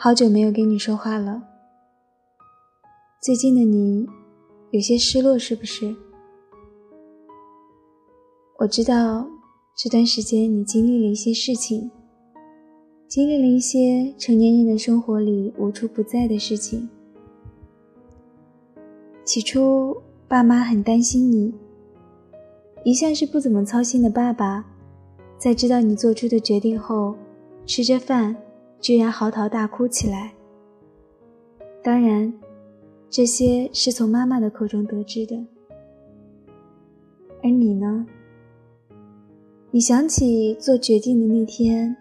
好久没有跟你说话了。最近的你有些失落，是不是？我知道这段时间你经历了一些事情，经历了一些成年人的生活里无处不在的事情。起初，爸妈很担心你，一向是不怎么操心的爸爸，在知道你做出的决定后，吃着饭。居然嚎啕大哭起来。当然，这些是从妈妈的口中得知的。而你呢？你想起做决定的那天，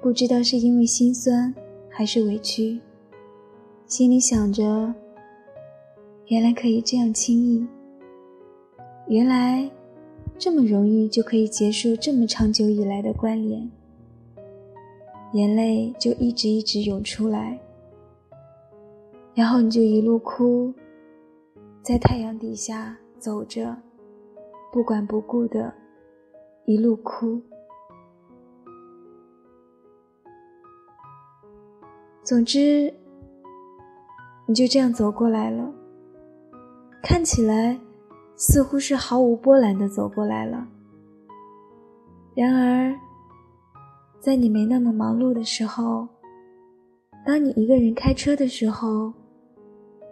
不知道是因为心酸还是委屈，心里想着：原来可以这样轻易，原来这么容易就可以结束这么长久以来的关联。眼泪就一直一直涌出来，然后你就一路哭，在太阳底下走着，不管不顾的，一路哭。总之，你就这样走过来了，看起来似乎是毫无波澜的走过来了，然而。在你没那么忙碌的时候，当你一个人开车的时候，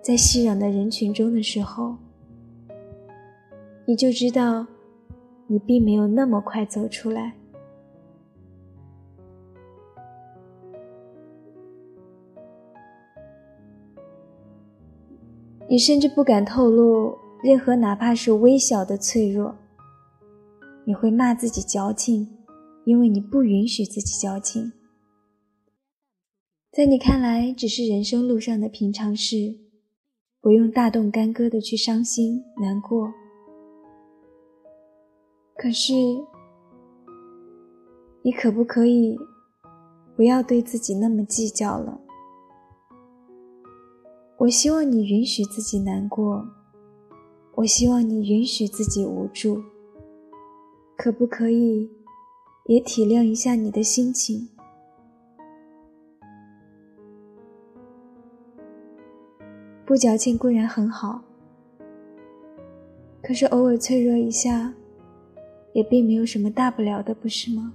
在熙攘的人群中的时候，你就知道，你并没有那么快走出来。你甚至不敢透露任何哪怕是微小的脆弱，你会骂自己矫情。因为你不允许自己矫情，在你看来只是人生路上的平常事，不用大动干戈的去伤心难过。可是，你可不可以不要对自己那么计较了？我希望你允许自己难过，我希望你允许自己无助，可不可以？也体谅一下你的心情。不矫情固然很好，可是偶尔脆弱一下，也并没有什么大不了的，不是吗？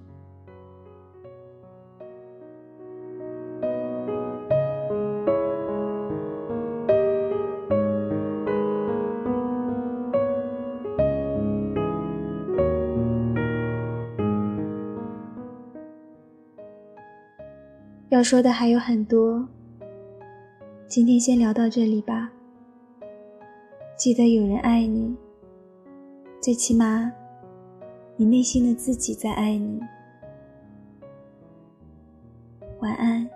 要说的还有很多，今天先聊到这里吧。记得有人爱你，最起码，你内心的自己在爱你。晚安。